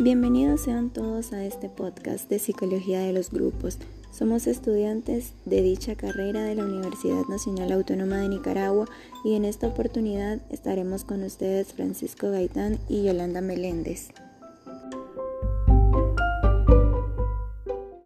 Bienvenidos sean todos a este podcast de Psicología de los Grupos. Somos estudiantes de dicha carrera de la Universidad Nacional Autónoma de Nicaragua y en esta oportunidad estaremos con ustedes Francisco Gaitán y Yolanda Meléndez.